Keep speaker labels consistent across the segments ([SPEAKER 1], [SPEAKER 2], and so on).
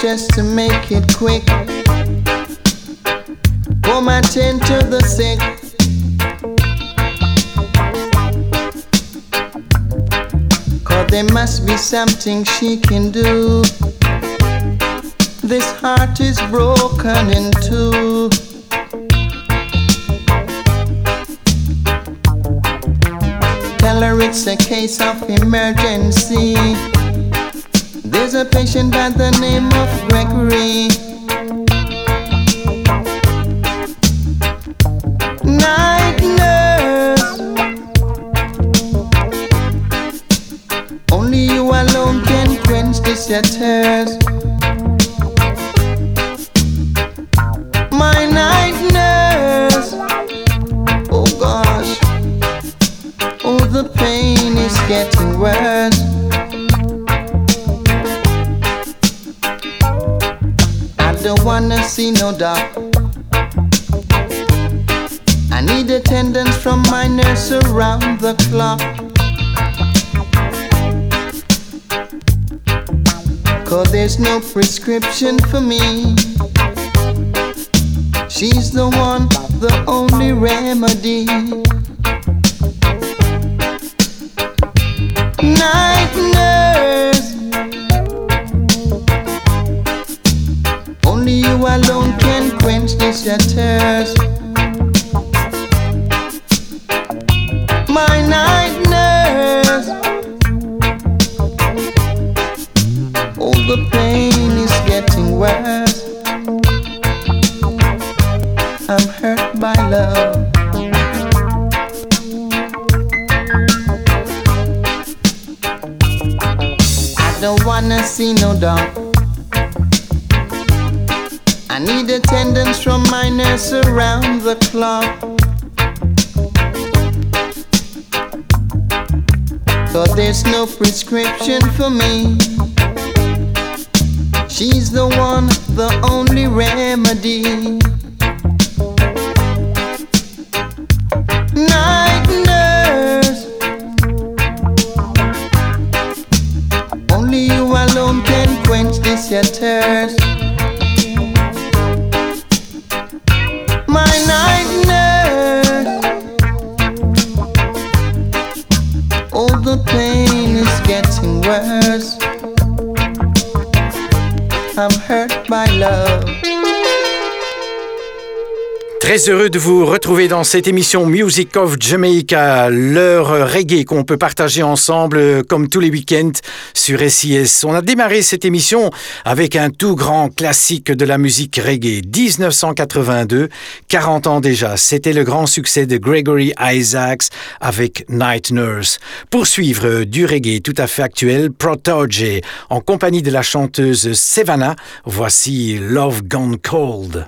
[SPEAKER 1] Just to make it quick. Come attend to the sick. Cause there must be something she can do. This heart is broken in two. Tell her it's a case of emergency. There's a patient by the name of Gregory. Night nurse. Only you alone can quench your thirst. My night nurse. Oh gosh. Oh, the pain is getting worse. Don't wanna see no doc. I need attendance from my nurse around the clock. Cause there's no prescription for me. She's the one, the only remedy.
[SPEAKER 2] Très heureux de vous retrouver dans cette émission Music of Jamaica, l'heure reggae qu'on peut partager ensemble euh, comme tous les week-ends sur SIS. On a démarré cette émission avec un tout grand classique de la musique reggae, 1982, 40 ans déjà. C'était le grand succès de Gregory Isaacs avec Night Nurse. Pour suivre du reggae tout à fait actuel, Protoge, en compagnie de la chanteuse Savannah, voici Love Gone Cold.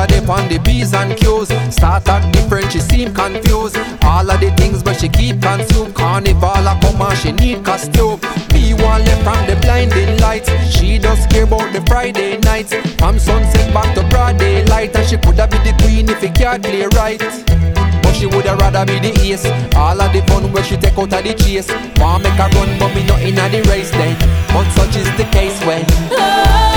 [SPEAKER 3] A dip on the B's and Q's. Start act different, she seem confused. All of the things, but she keep consumed. Carnival, I come and she need costume. Me one left from the blinding lights. She just care about the Friday nights. From sunset back to broad daylight, and she coulda be the queen if he can't play right. But she woulda rather be the ace. All of the fun where she take out of the chase. Want make her run, but me not inna the race then. But such is the case when.
[SPEAKER 4] Oh,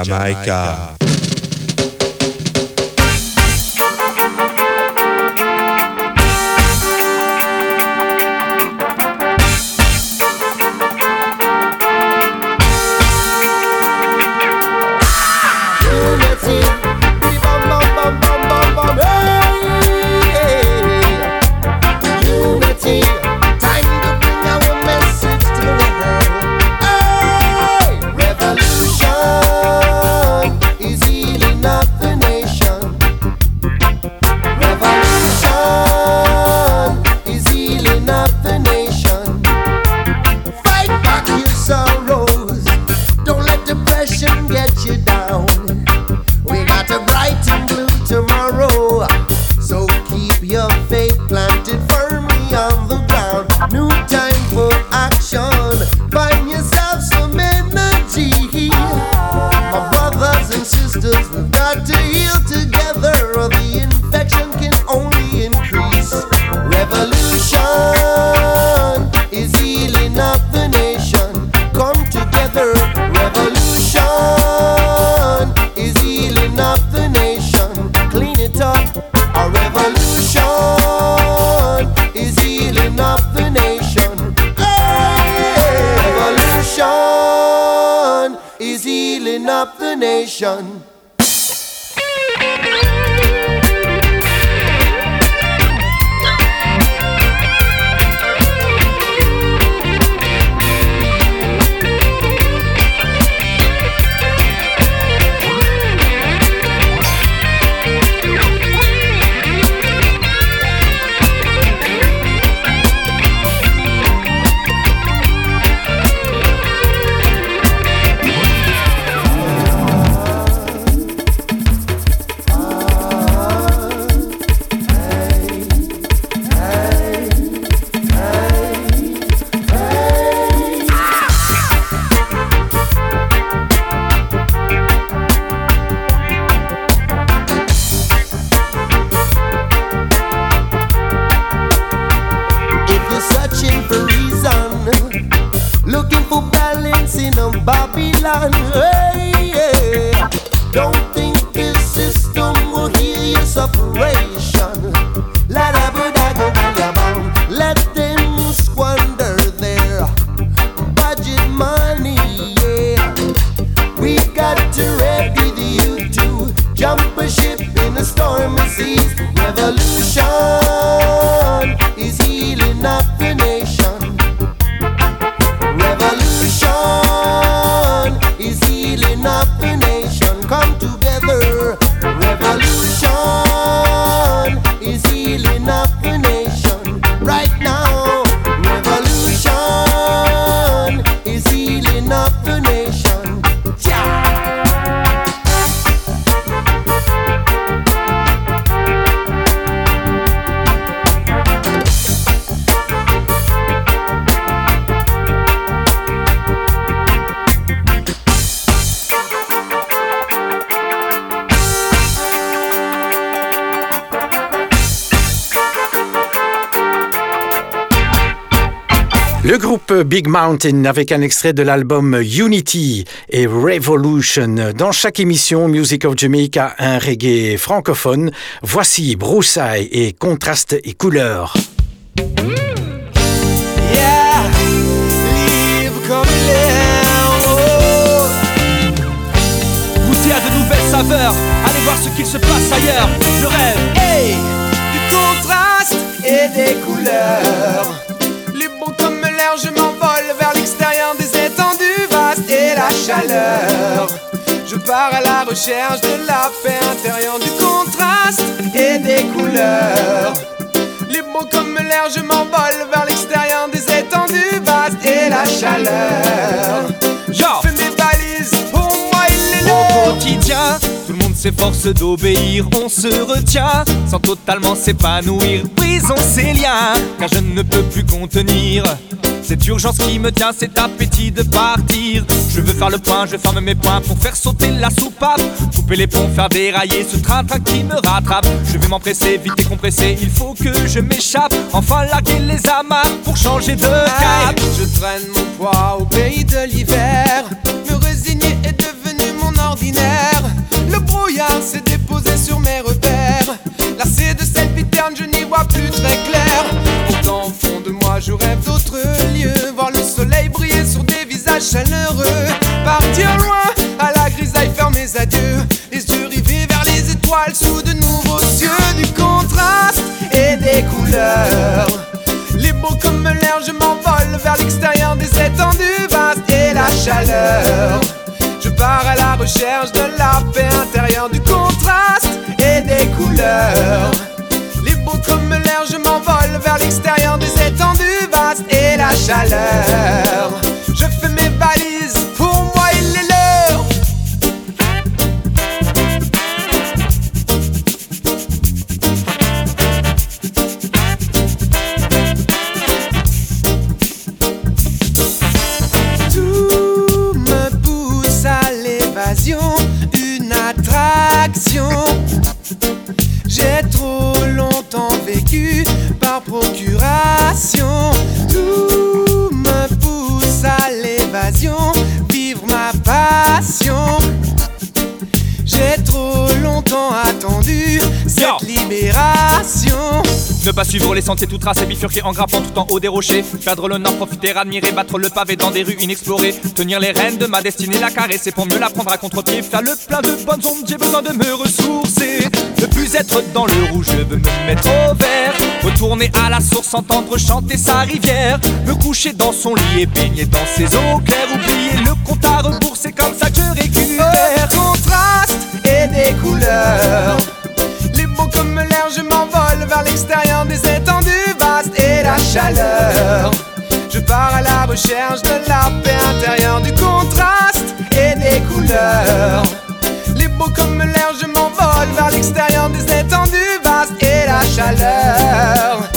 [SPEAKER 5] Jamaica.
[SPEAKER 2] Hey. Big Mountain avec un extrait de l'album Unity et Revolution. Dans chaque émission Music of Jamaica, un reggae francophone. Voici broussailles et contrastes et couleurs.
[SPEAKER 3] Yeah, comme Goûter à de nouvelles saveurs, allez voir ce qu'il se passe ailleurs. Je rêve, hey, du contraste et des couleurs Je pars à la recherche de la paix intérieure, du contraste et des couleurs. Libre comme l'air, je m'envole vers l'extérieur des étendues vastes et la chaleur. Je fais mes valises, pour moi il est quotidien, le monde s'efforce d'obéir, on se retient sans totalement s'épanouir. Brisons ces liens, car je ne peux plus contenir cette urgence qui me tient, cet appétit de partir. Je veux faire le point, je ferme mes poings pour faire sauter la soupape. Couper les ponts, faire dérailler ce train-train qui me rattrape. Je vais m'empresser, vite et compressé, il faut que je m'échappe. Enfin larguer les amarres pour changer de cap. je traîne mon poids au pays de l'hiver. Brouillard s'est déposé sur mes repères. Lassé de cette viterne, je n'y vois plus très clair. Au fond de moi, je rêve d'autres lieux. Voir le soleil briller sur des visages chaleureux. Partir loin, à la grisaille, faire mes adieux. Les yeux rivés vers les étoiles sous de nouveaux cieux. Du contraste et des couleurs. Les beaux comme l'air, je m'envole vers l'extérieur des étendues vastes et la chaleur. Je pars à la recherche de la paix du contraste et des couleurs. Les beaux comme l'air, je m'envole vers l'extérieur des étendues vastes et la chaleur. Tout me pousse à l'évasion, vivre ma passion. J'ai trop cette libération.
[SPEAKER 6] Ne pas suivre les sentiers tout tracés, bifurquer en grappant tout en haut des rochers. Perdre le nord, profiter, admirer, battre le pavé dans des rues inexplorées. Tenir les rênes de ma destinée, la caresser pour mieux la prendre à contre-pied. Faire le plein de bonnes ondes, j'ai besoin de me ressourcer. Ne plus être dans le rouge, je veux me mettre au vert. Retourner à la source, entendre chanter sa rivière. Me coucher dans son lit et baigner dans ses eaux claires. Oublier le compte à rebours, c'est comme ça que je récupère.
[SPEAKER 3] Des couleurs. Les mots comme l'air, je m'envole vers l'extérieur des étendues vastes et la chaleur. Je pars à la recherche de la paix intérieure, du contraste et des couleurs. Les beaux comme l'air, je m'envole vers l'extérieur des étendues vastes et la chaleur.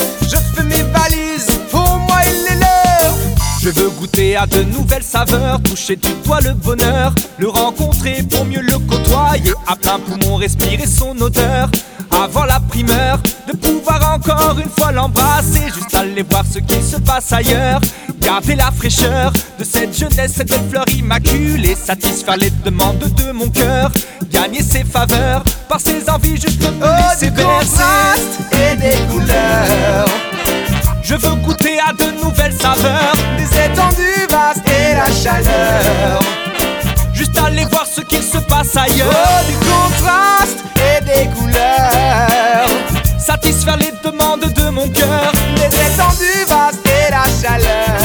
[SPEAKER 6] Goûter à de nouvelles saveurs, toucher du doigt le bonheur, le rencontrer pour mieux le côtoyer, à plein poumon respirer son odeur. Avoir la primeur de pouvoir encore une fois l'embrasser, juste aller voir ce qui se passe ailleurs. Garder la fraîcheur de cette jeunesse, cette fleur immaculée, satisfaire les demandes de mon cœur, gagner ses faveurs par ses envies, juste me
[SPEAKER 3] Oh,
[SPEAKER 6] laisser
[SPEAKER 3] du
[SPEAKER 6] bercer.
[SPEAKER 3] contraste et des couleurs.
[SPEAKER 6] Je veux goûter à de nouvelles saveurs,
[SPEAKER 3] Des étendues vastes et la chaleur.
[SPEAKER 6] juste aller voir ce qu'il se passe ailleurs.
[SPEAKER 3] Oh, du contraste et des couleurs.
[SPEAKER 6] Satisfaire les demandes de mon cœur.
[SPEAKER 3] Les étendues vastes et la chaleur.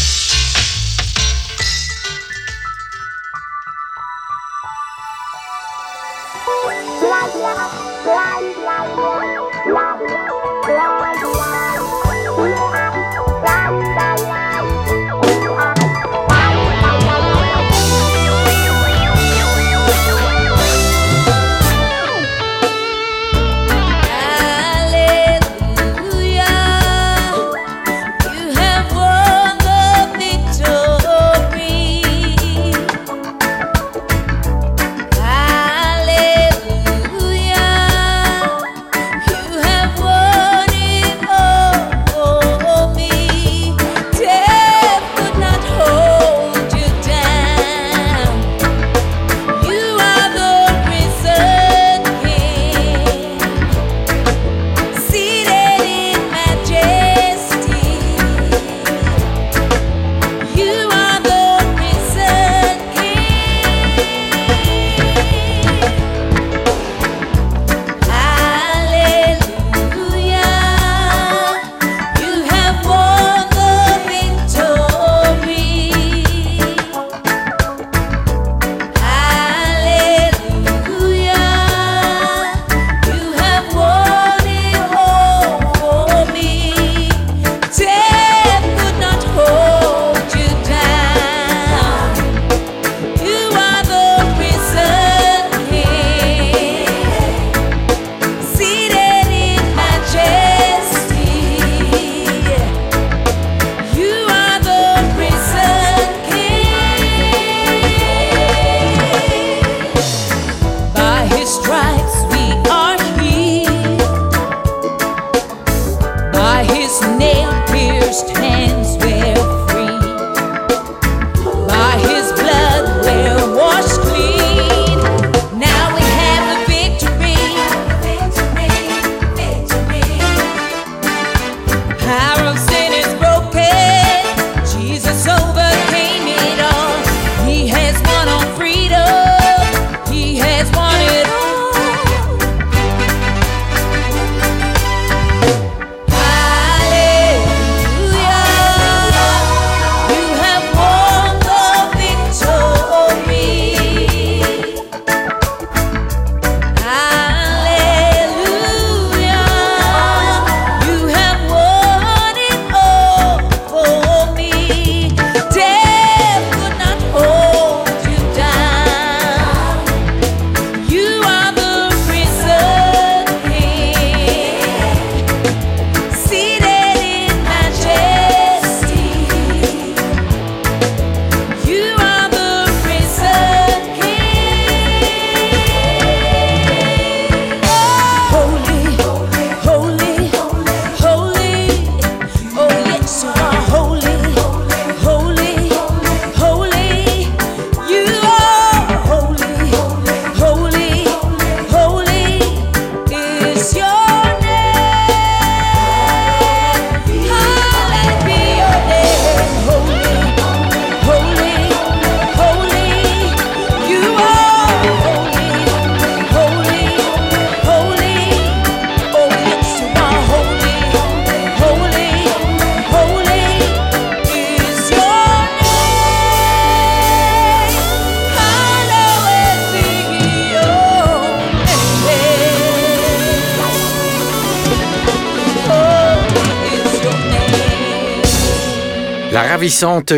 [SPEAKER 2] Ravissante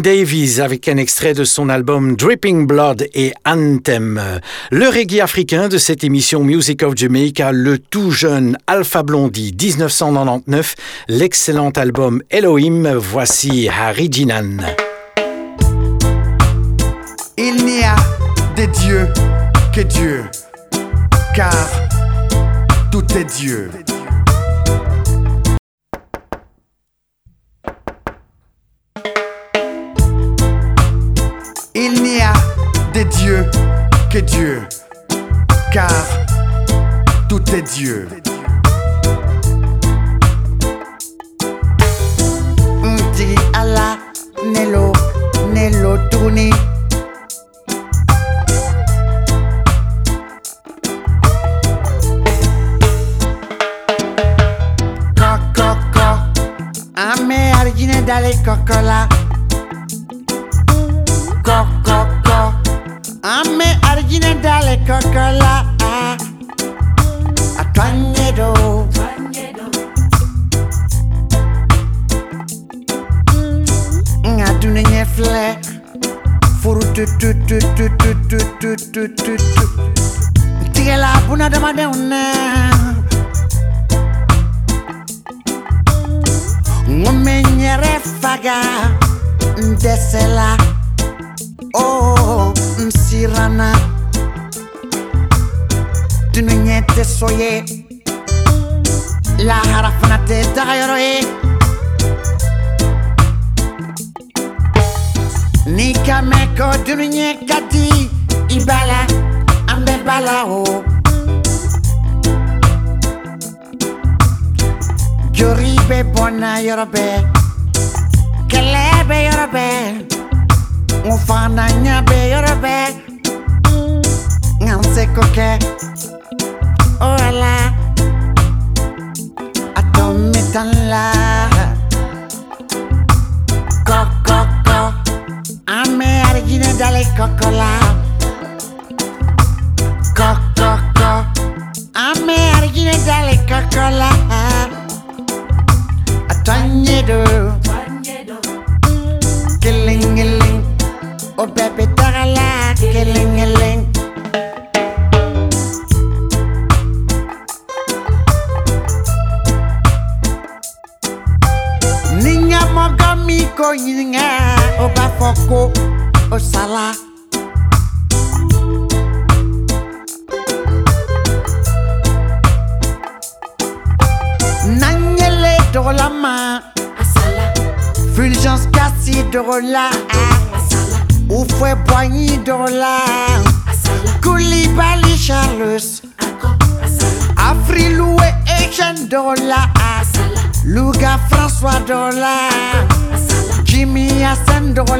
[SPEAKER 2] Davies avec un extrait de son album Dripping Blood et Anthem. Le reggae africain de cette émission Music of Jamaica, le tout jeune Alpha Blondie 1999, l'excellent album Elohim, voici Harry Jinan.
[SPEAKER 7] Il n'y a des dieux que Dieu, car tout est Dieu. Des dieux que Dieu, car tout est Dieu.
[SPEAKER 8] Ndi ala nelo nelo tuni Ame arjine dale kokola Kokoko Ame arjine dale kokola Atwanyedo nga duna nye filɛ furu tututututututututu tigɛla bunadamadenw na n ko mɛ n yɛrɛ faga n dɛsɛla o n siranna dunu ɲɛ tɛ so ye lahara Sam Sirana Dününyette soye La harafına tedayroye Nika meko dününye kati Ibala ambe bala o oh. Yoribe bona yorobe Kelebe yorobe Mu fana nya be yorobe Ngam se koke. O ala Atom mi tan la. Ko ko ko. Ame argine dalle coccola Ko ko ko Ame argine dalle coccola Atonyedo O oh, bebé, tócala, que le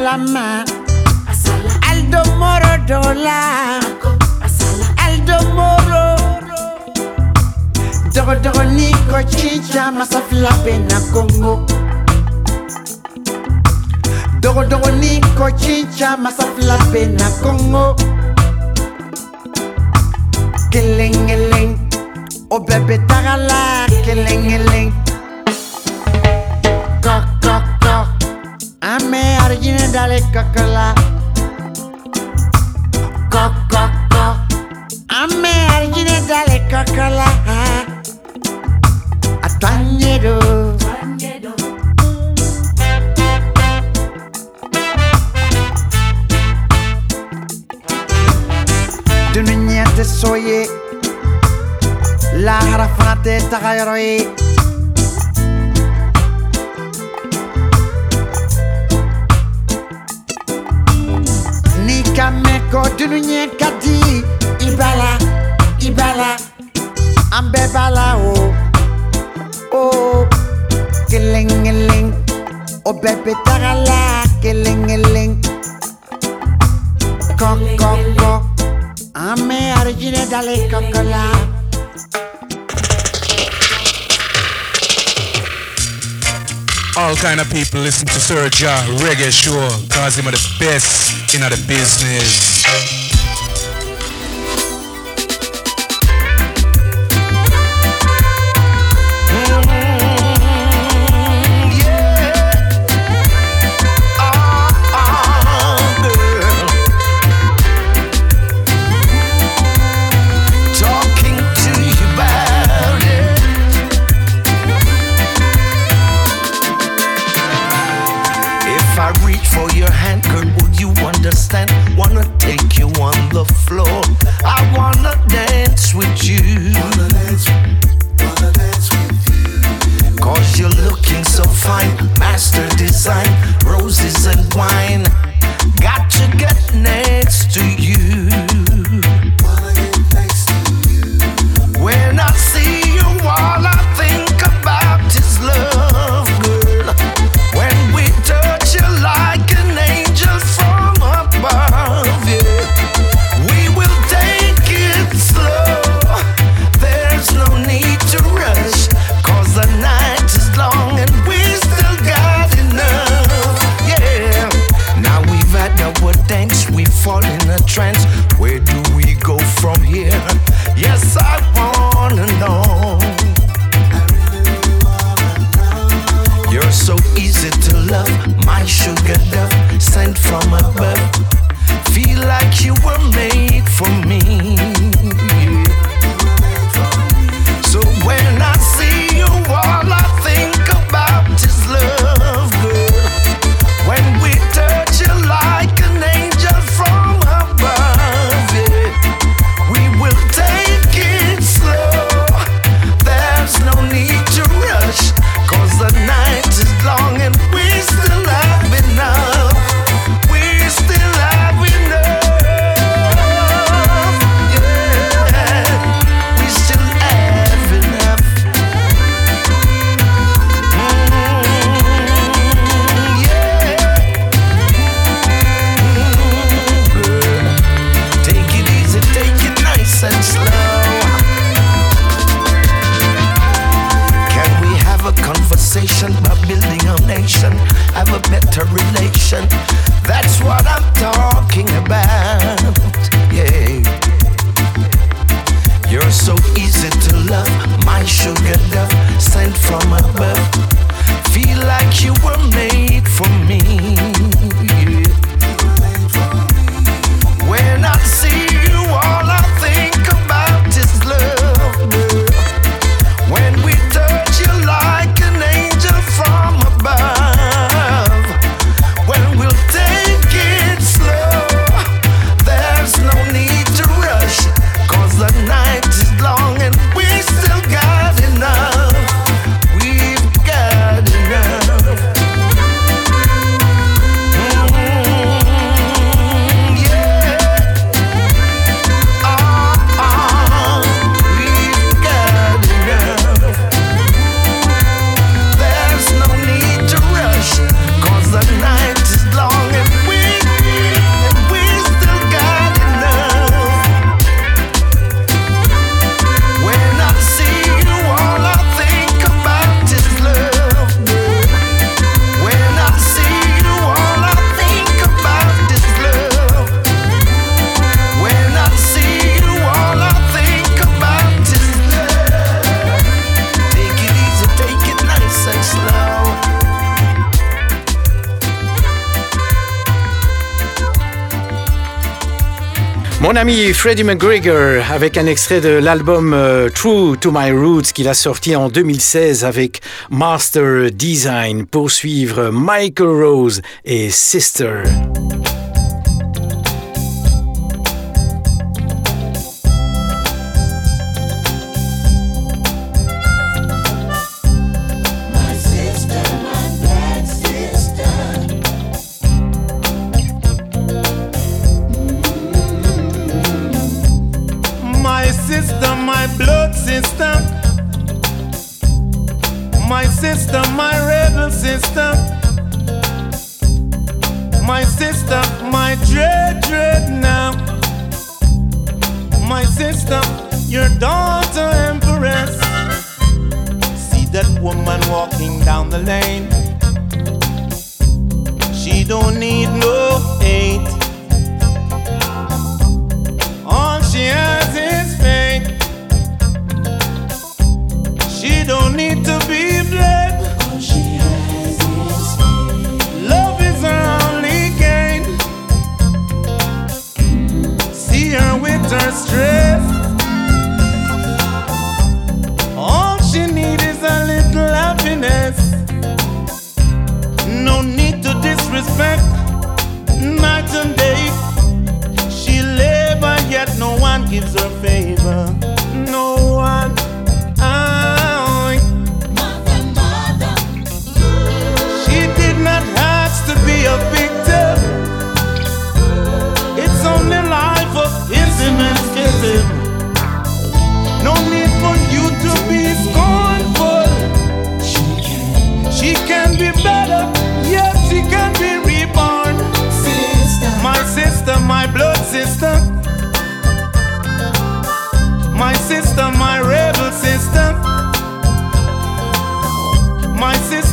[SPEAKER 8] salama. Aldo moro dola. Aldo moro dogodogo ni ko cinca masa fila bena kongo. Dogodogo ni ko cinca masa fila bena kongo. Kelen kelen o bɛɛ bɛ taga la kelen kelen Ame argine डाले ककला को को को argine Arjun डाले ककला अतंजेरो Dunia te soye La harafate tagayroye ka mɛn ko dunu ɲɛ ka di. I b'a la i b'a la an bɛɛ b'a la o. O kelen kelen o bɛɛ bɛ taga la kelen kelen kɔkɔkɔ an bɛ arijinɛ dalen kɔkɔ la.
[SPEAKER 9] All kind of people listen to Sir Ja Reggae Show cause him are the best in the business.
[SPEAKER 10] If I reach for your hand, girl, would you understand? Wanna take you on the floor. I wanna dance with you. Wanna dance, wanna dance with you. Cause you're looking so fine. Master design, roses and wine. Got to get next to you. what I'm talking about.
[SPEAKER 2] Freddie McGregor avec un extrait de l'album euh, True to My Roots qu'il a sorti en 2016 avec Master Design pour suivre Michael Rose et Sister.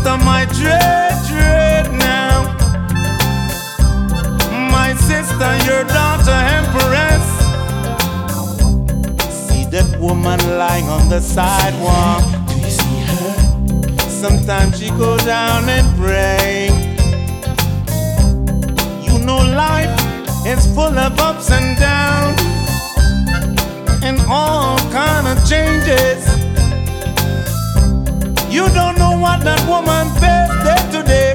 [SPEAKER 4] Sister, my
[SPEAKER 11] dread, dread now. My sister, your daughter, empress. See that woman lying on the sidewalk. Do you see her? Sometimes she go down and pray. You know life is full of ups and downs and all kind of changes. You don't know what that woman faced day to day.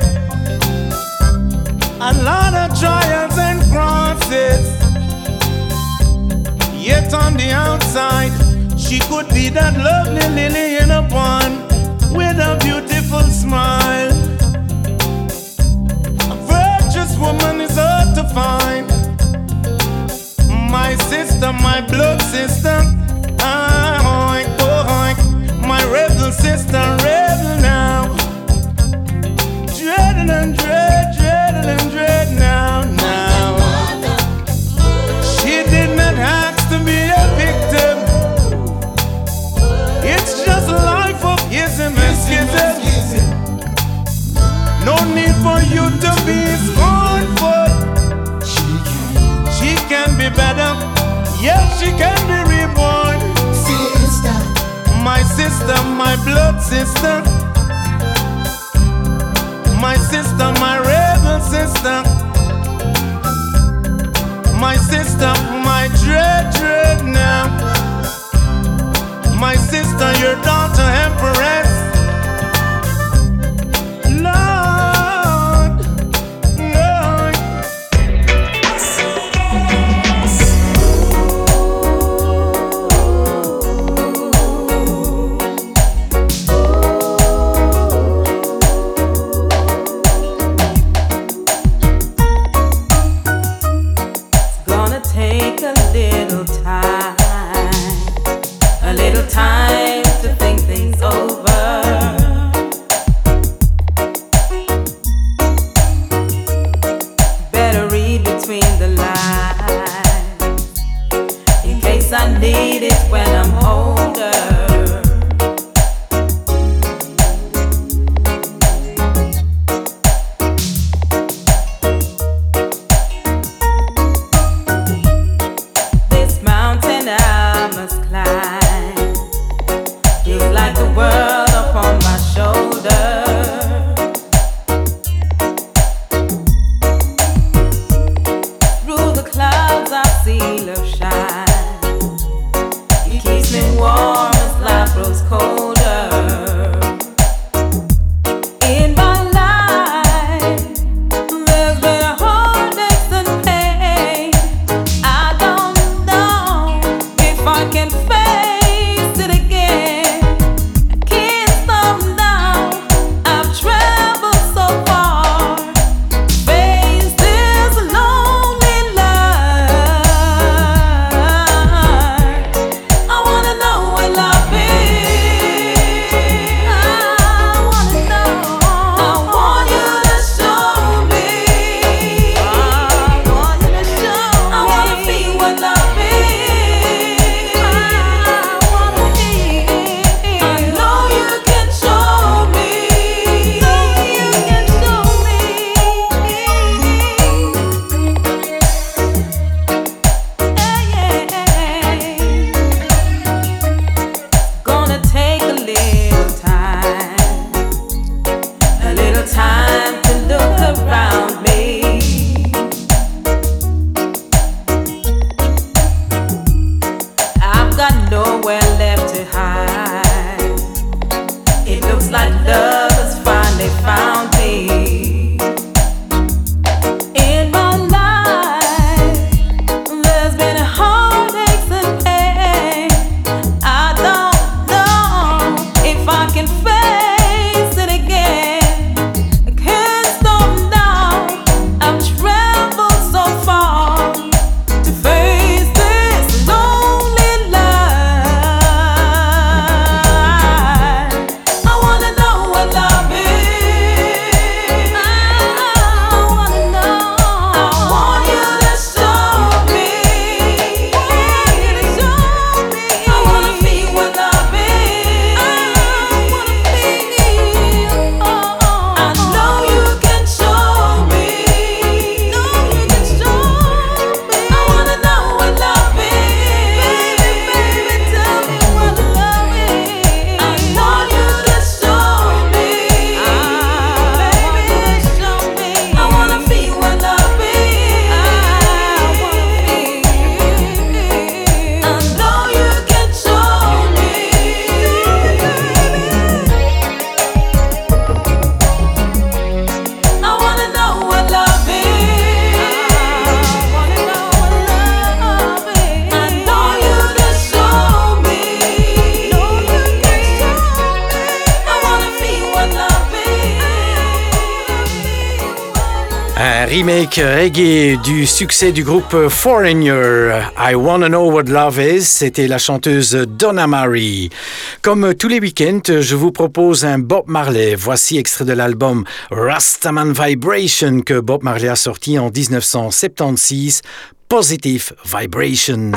[SPEAKER 11] A lot of trials and crosses. Yet on the outside, she could be that lovely lily in a pond with a beautiful smile. A virtuous woman is hard to find. My sister, my blood sister. Sister, rebel now. And dread, and dread now, now. She did not to be a victim. It's just life of and. No need for you to be scornful. She can be better. Yes, she can be. My sister, my blood sister. My sister, my rebel sister. My sister, my dread, dread now. My sister, your daughter, empress.
[SPEAKER 5] remake reggae du succès du groupe Foreigner. I Wanna Know What Love Is, c'était la chanteuse Donna Marie. Comme tous les week-ends, je vous propose un Bob Marley. Voici extrait de l'album Rastaman Vibration que Bob Marley a sorti en 1976, Positive Vibration.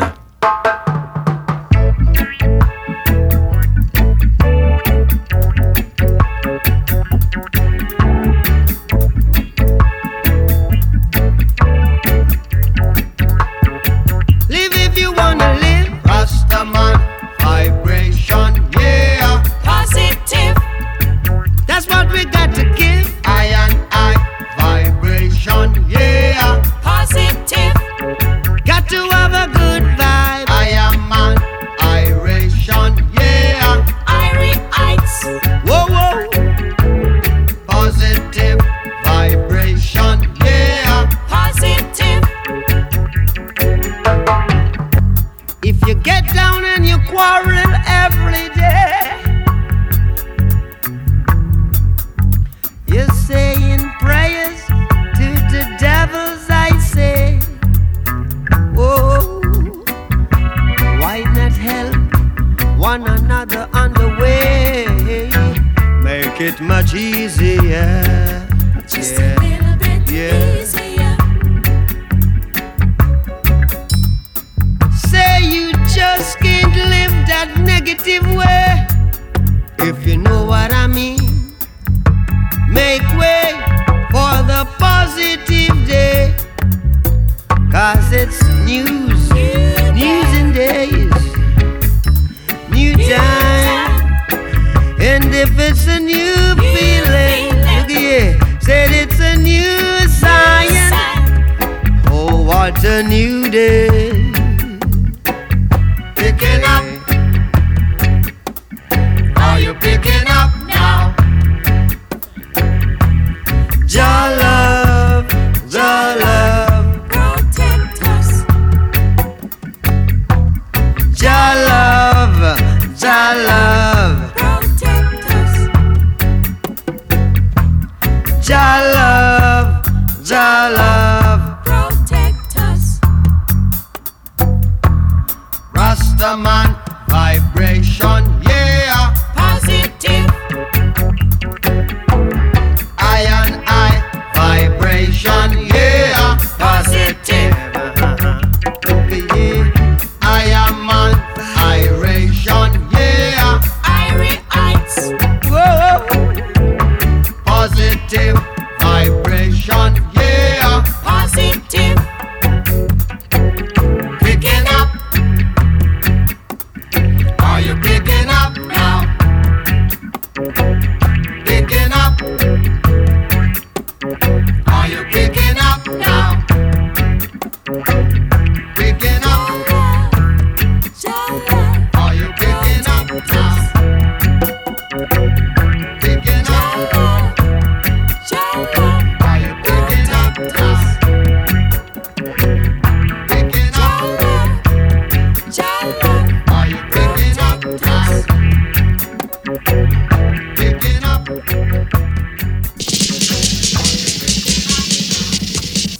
[SPEAKER 12] one another on the way. Make it much easier. Just
[SPEAKER 13] yeah. a little bit yeah. easier. Say you just can't live that negative way. If you know what I mean, make way for the
[SPEAKER 7] positive. new feeling. Look said it's a
[SPEAKER 12] new. Oh, what a new day.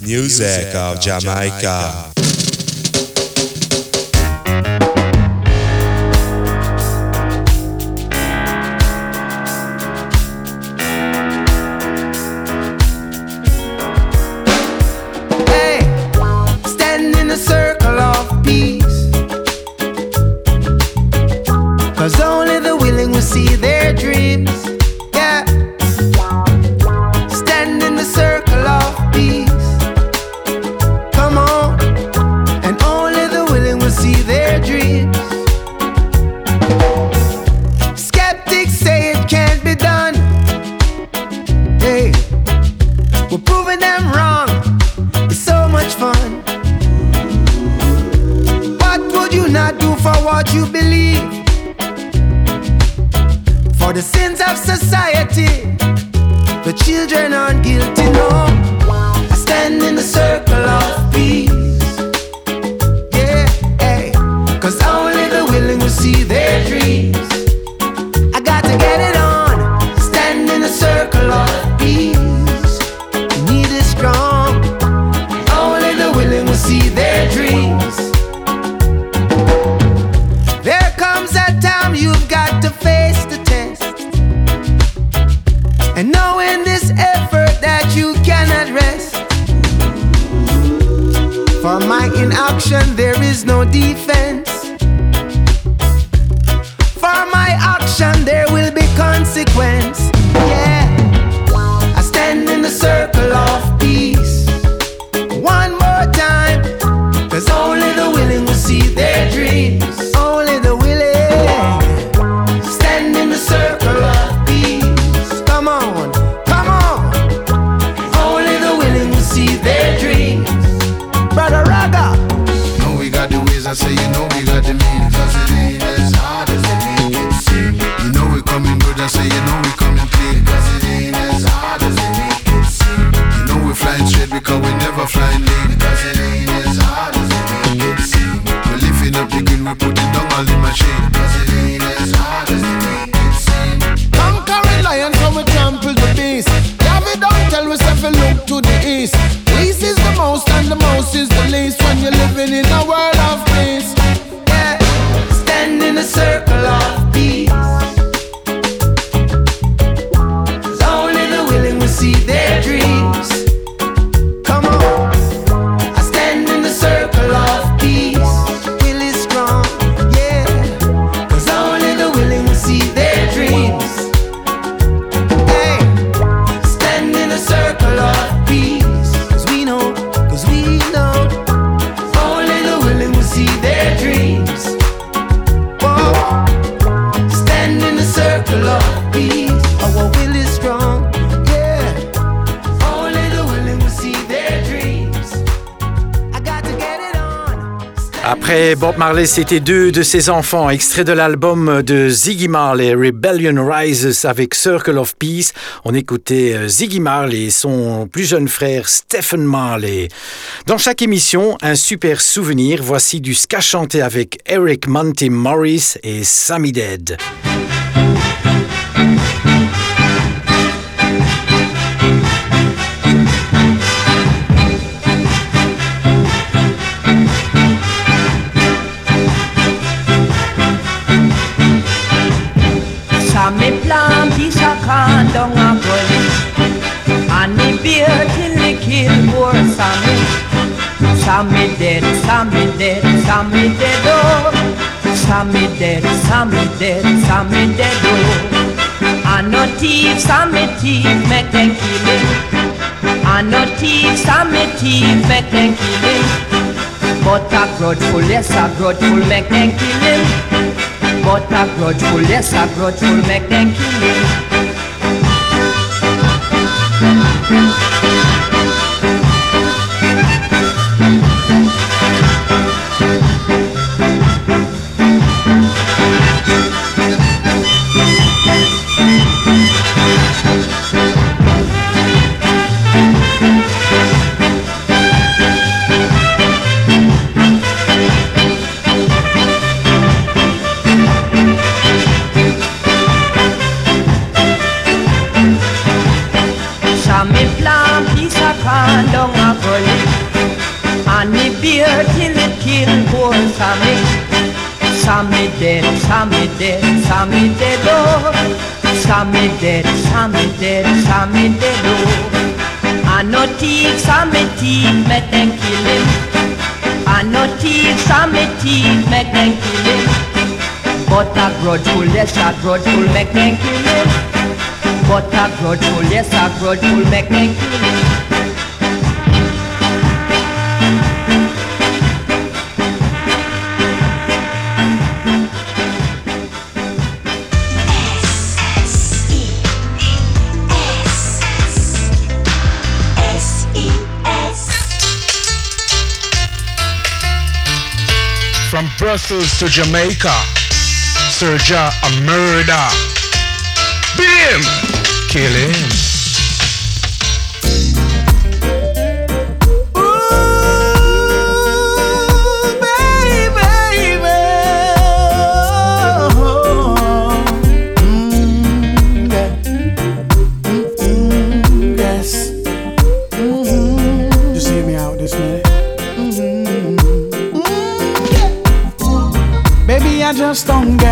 [SPEAKER 12] Music of
[SPEAKER 5] Jamaica. c'était deux de ses enfants, extrait de l'album de Ziggy Marley, Rebellion Rises avec Circle of Peace. On écoutait euh, Ziggy Marley et son plus jeune frère Stephen Marley. Dans chaque émission, un super souvenir. Voici du ska chanté avec Eric Monty Morris et Sammy Dead.
[SPEAKER 14] samme tid med den killing. Han har tid, samme tid med den killing. But a grudgeful, yes a grudgeful med den killing. But a grudgeful, yes a grudgeful med den killing. a grudgeful mechanic. But a grudgeful, yes, a grudgeful
[SPEAKER 9] mechanic. Brussels to Jamaica. Serja a murder. Beat him. Kill him. Ooh, baby, baby.
[SPEAKER 7] Yes. Just hear me out this minute. Mm-hmm. Yeah. Baby, I just don't get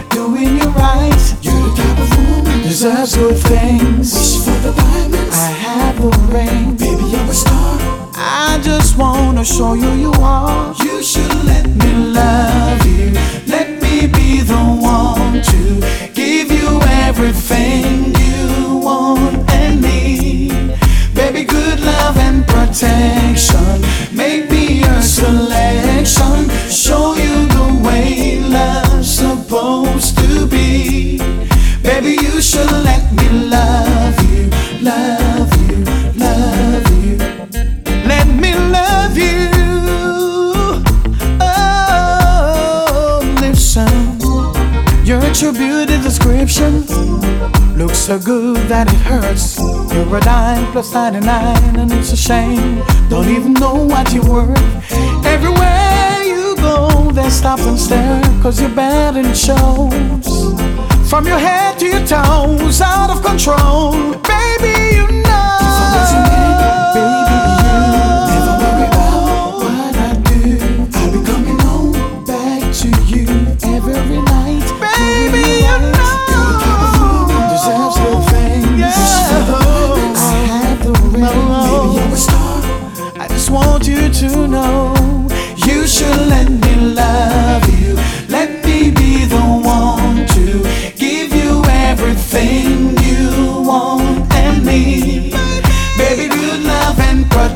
[SPEAKER 7] deserves good things. Wish for the diamonds, I have a ring. Baby, you're a star. I just wanna show you you are. You should let me love you. Let me be the one to attributed description looks so good that it hurts. You're a dime plus 99, and it's a shame. Don't even know what you're worth. Everywhere you go, they stop and stare, cause you're bad and shows. From your head to your toes, out of control. Baby, you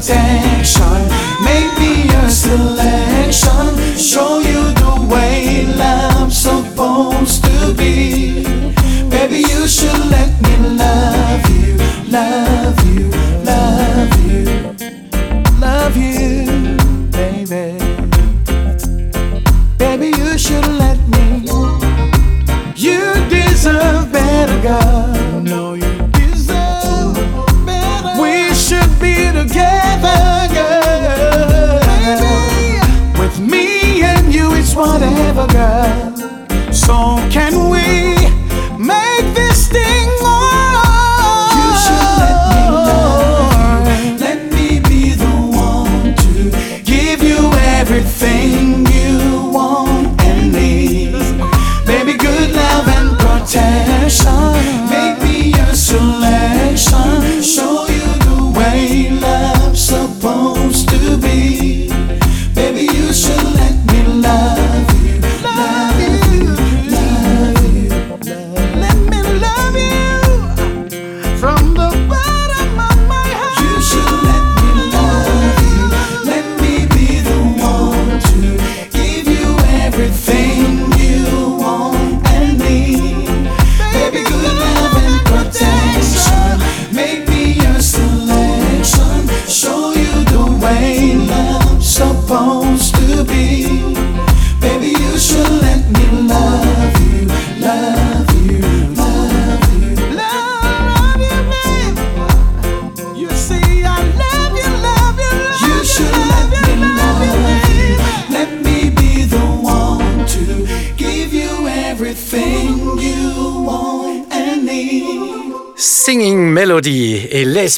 [SPEAKER 7] and protection. Make me your selection. Show you the way love's supposed to be. Baby, you should let me love you, love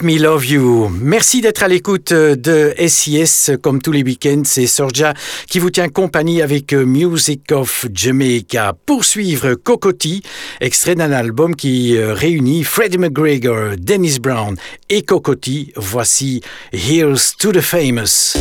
[SPEAKER 7] Me Love You.
[SPEAKER 2] Merci d'être à l'écoute de SIS comme tous les week-ends. C'est Sorja qui vous tient compagnie avec Music of Jamaica. Poursuivre Cocotti, extrait d'un album qui euh, réunit Freddie McGregor, Dennis Brown et Cocotti. Voici Here's to the Famous.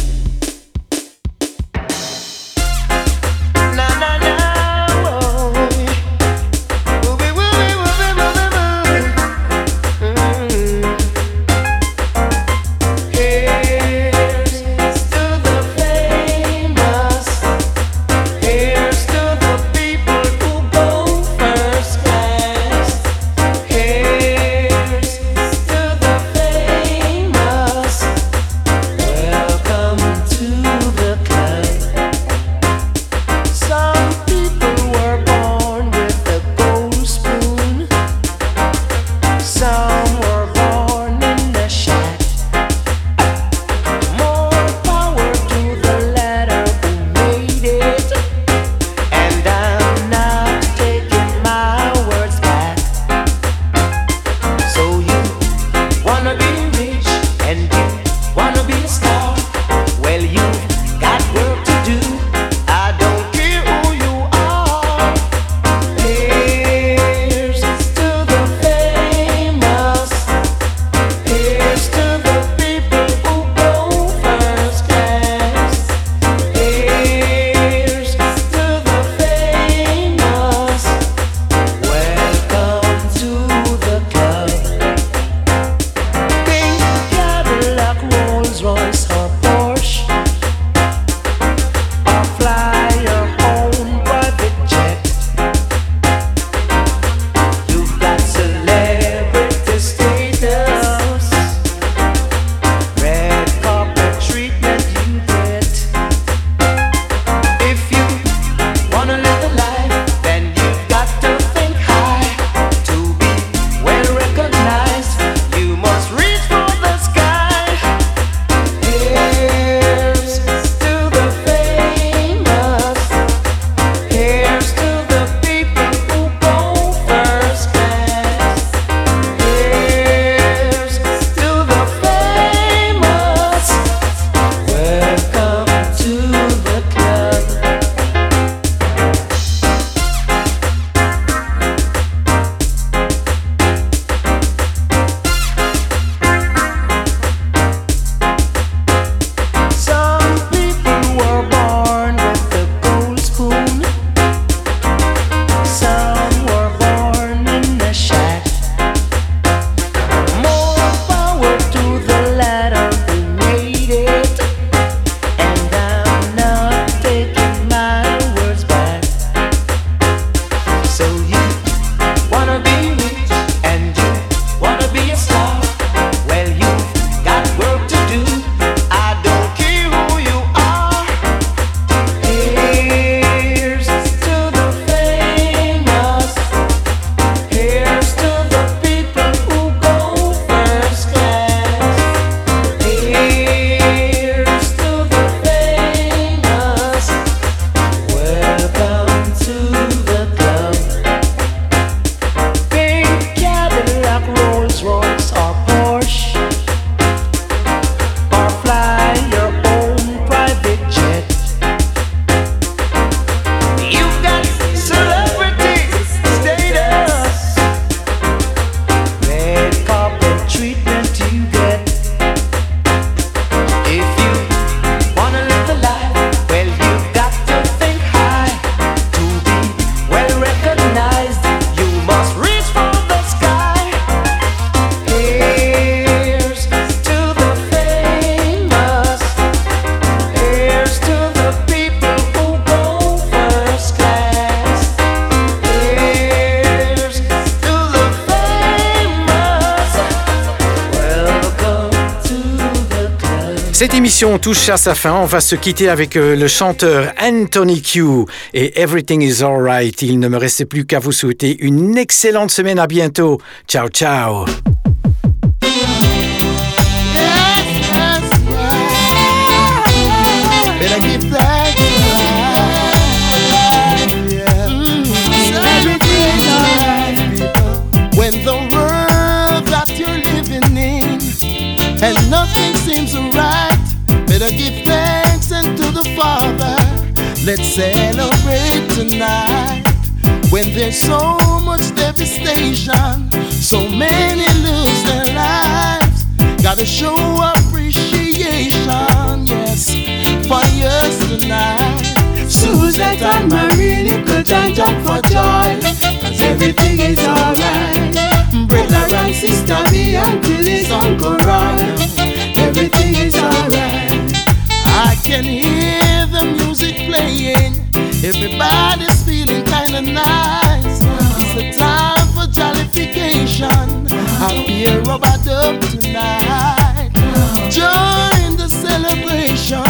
[SPEAKER 2] Cette émission touche à sa fin. On va se quitter avec euh, le chanteur Anthony Q et Everything is Alright. Il ne me reste plus qu'à vous souhaiter une excellente semaine. À bientôt. Ciao, ciao.
[SPEAKER 15] Celebrate tonight. When there's so much devastation, so many lose their lives. Gotta show appreciation, yes, for yours tonight. Suzette and Marie, John jump for joy, cause everything is alright. Brother and sister me until his Uncle Roy, everything is alright. I can hear the music everybody's feeling kinda nice. It's a time for jollification. I'll be a rubber dub tonight. Join the celebration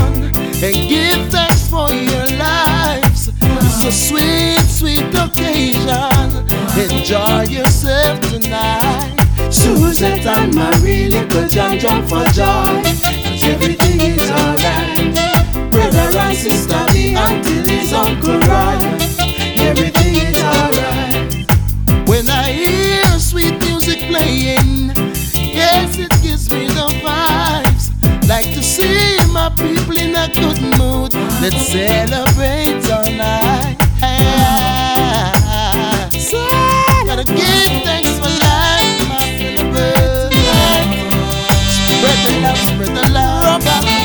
[SPEAKER 15] and give thanks for your lives. It's a sweet, sweet occasion. Enjoy yourself tonight. Suzette and Marie, little John jump for joy. Cause everything is alright. Brother and sister, me until his Uncle Ryan. Everything is alright. When I hear sweet music playing, yes, it gives me the vibes. Like to see my people in a good mood. Let's celebrate tonight. So, gotta give thanks for life, my tonight. Spread the love, spread the love.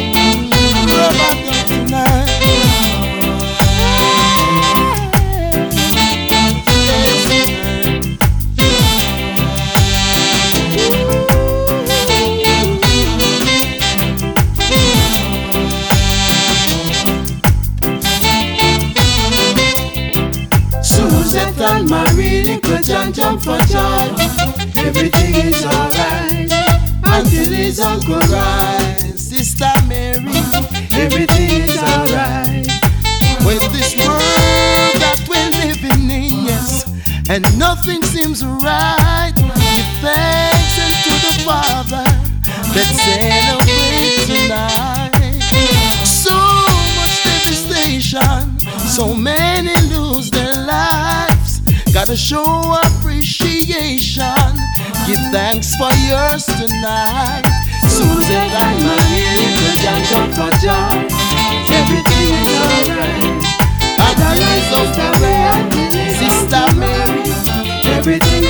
[SPEAKER 15] us tonight. Soon as I got my name, the jam jump for joy. Everything is alright. Otherwise, Sister Mary, Sister Mary, everything.